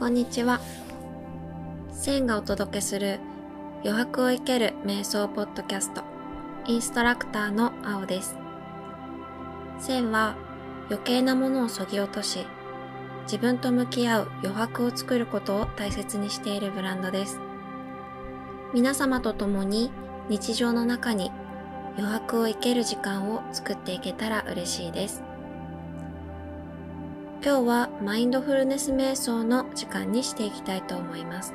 こんにちは。千がお届けする余白を生ける瞑想ポッドキャスト、インストラクターの青です。千は余計なものをそぎ落とし、自分と向き合う余白を作ることを大切にしているブランドです。皆様と共に日常の中に余白を生ける時間を作っていけたら嬉しいです。今日はマインドフルネス瞑想の時間にしていきたいと思います。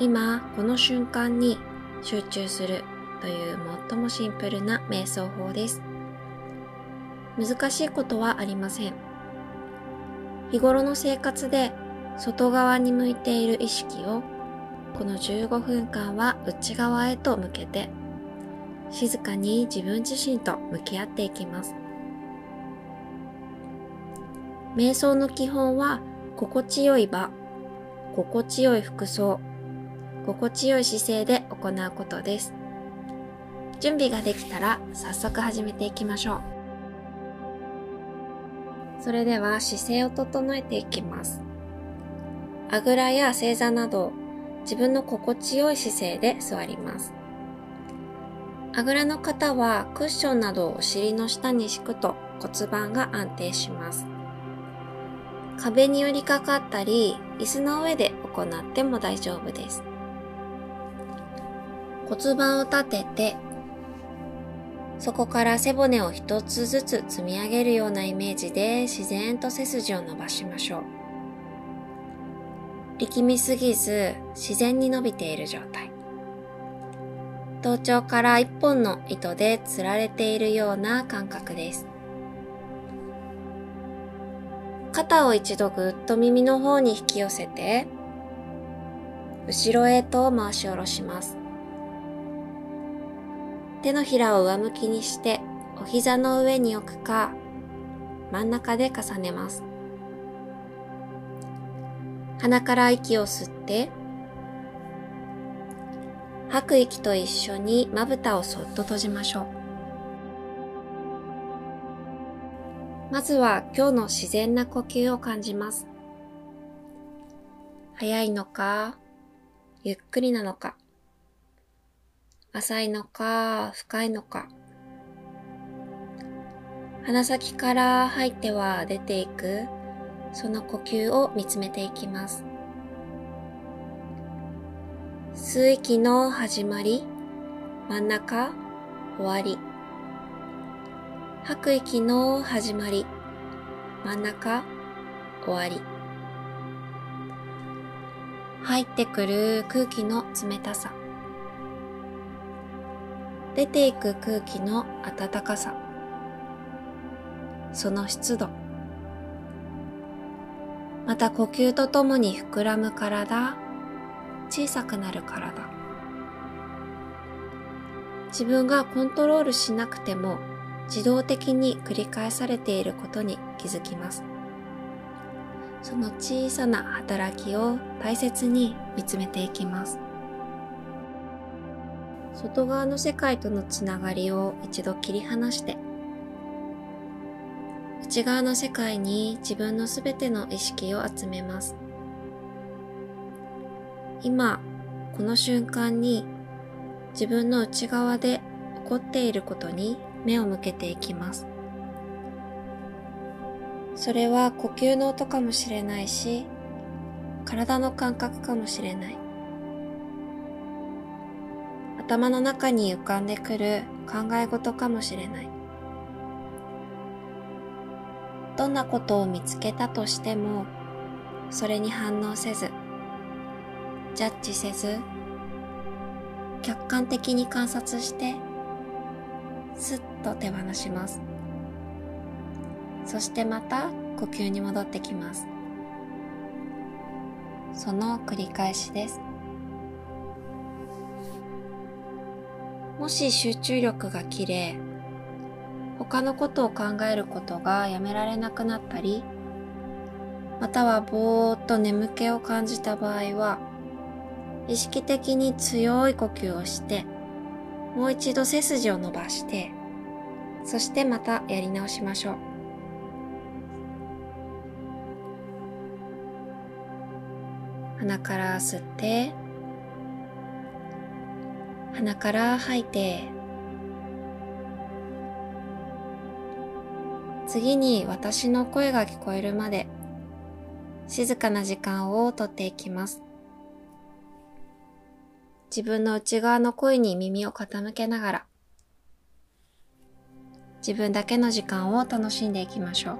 今、この瞬間に集中するという最もシンプルな瞑想法です。難しいことはありません。日頃の生活で外側に向いている意識をこの15分間は内側へと向けて静かに自分自身と向き合っていきます。瞑想の基本は心地よい場、心地よい服装、心地よい姿勢で行うことです。準備ができたら早速始めていきましょう。それでは姿勢を整えていきます。あぐらや正座など自分の心地よい姿勢で座ります。あぐらの方はクッションなどをお尻の下に敷くと骨盤が安定します。壁に寄りかかったり、椅子の上で行っても大丈夫です。骨盤を立てて、そこから背骨を一つずつ積み上げるようなイメージで自然と背筋を伸ばしましょう。力みすぎず自然に伸びている状態。頭頂から一本の糸で吊られているような感覚です。肩を一度ぐっと耳の方に引き寄せて、後ろへと回し下ろします。手のひらを上向きにして、お膝の上に置くか、真ん中で重ねます。鼻から息を吸って、吐く息と一緒にまぶたをそっと閉じましょう。まずは今日の自然な呼吸を感じます。早いのか、ゆっくりなのか、浅いのか、深いのか、鼻先から入っては出ていく、その呼吸を見つめていきます。吸う息の始まり、真ん中、終わり。吐く息の始まり、真ん中、終わり。入ってくる空気の冷たさ。出ていく空気の暖かさ。その湿度。また呼吸とともに膨らむ体、小さくなる体。自分がコントロールしなくても自動的に繰り返されていることに気づきます。その小さな働きを大切に見つめていきます。外側の世界とのつながりを一度切り離して、内側の世界に自分のすべての意識を集めます。今、この瞬間に自分の内側で起こっていることに目を向けていきます。それは呼吸の音かもしれないし、体の感覚かもしれない。頭の中に浮かんでくる考え事かもしれない。どんなことを見つけたとしても、それに反応せず、ジャッジせず、客観的に観察してすっと手放します。そしてまた呼吸に戻ってきます。その繰り返しです。もし集中力が切れ、他のことを考えることがやめられなくなったり、またはぼーっと眠気を感じた場合は、意識的に強い呼吸をして、もう一度背筋を伸ばして、そしてまたやり直しましょう。鼻から吸って鼻から吐いて次に私の声が聞こえるまで静かな時間をとっていきます。自分の内側の声に耳を傾けながら自分だけの時間を楽しんでいきましょう。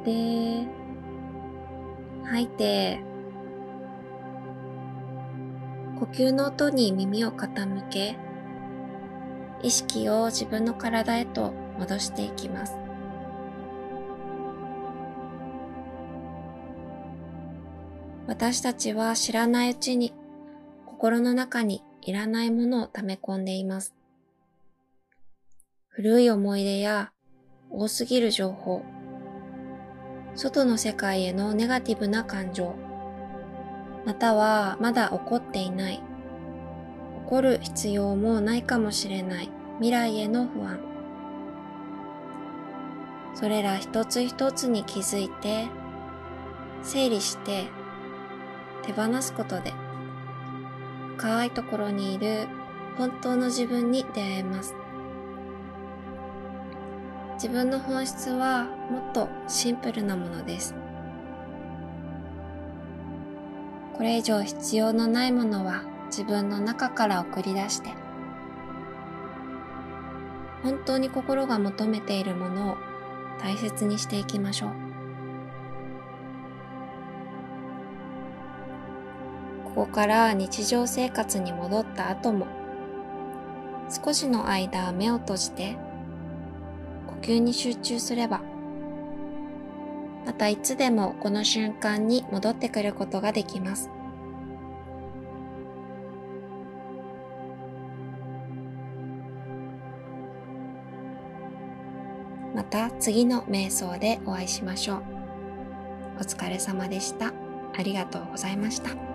って、吐いて、呼吸の音に耳を傾け、意識を自分の体へと戻していきます。私たちは知らないうちに心の中にいらないものを溜め込んでいます。古い思い出や多すぎる情報、外の世界へのネガティブな感情、またはまだ起こっていない、起こる必要もないかもしれない未来への不安。それら一つ一つに気づいて、整理して手放すことで深いところにいる本当の自分に出会えます。自分の本質はもっとシンプルなものです。これ以上必要のないものは自分の中から送り出して、本当に心が求めているものを大切にしていきましょう。ここから日常生活に戻った後も少しの間目を閉じて呼吸に集中すればまたいつでもこの瞬間に戻ってくることができます。また次の瞑想でお会いしましょう。お疲れ様でした。ありがとうございました。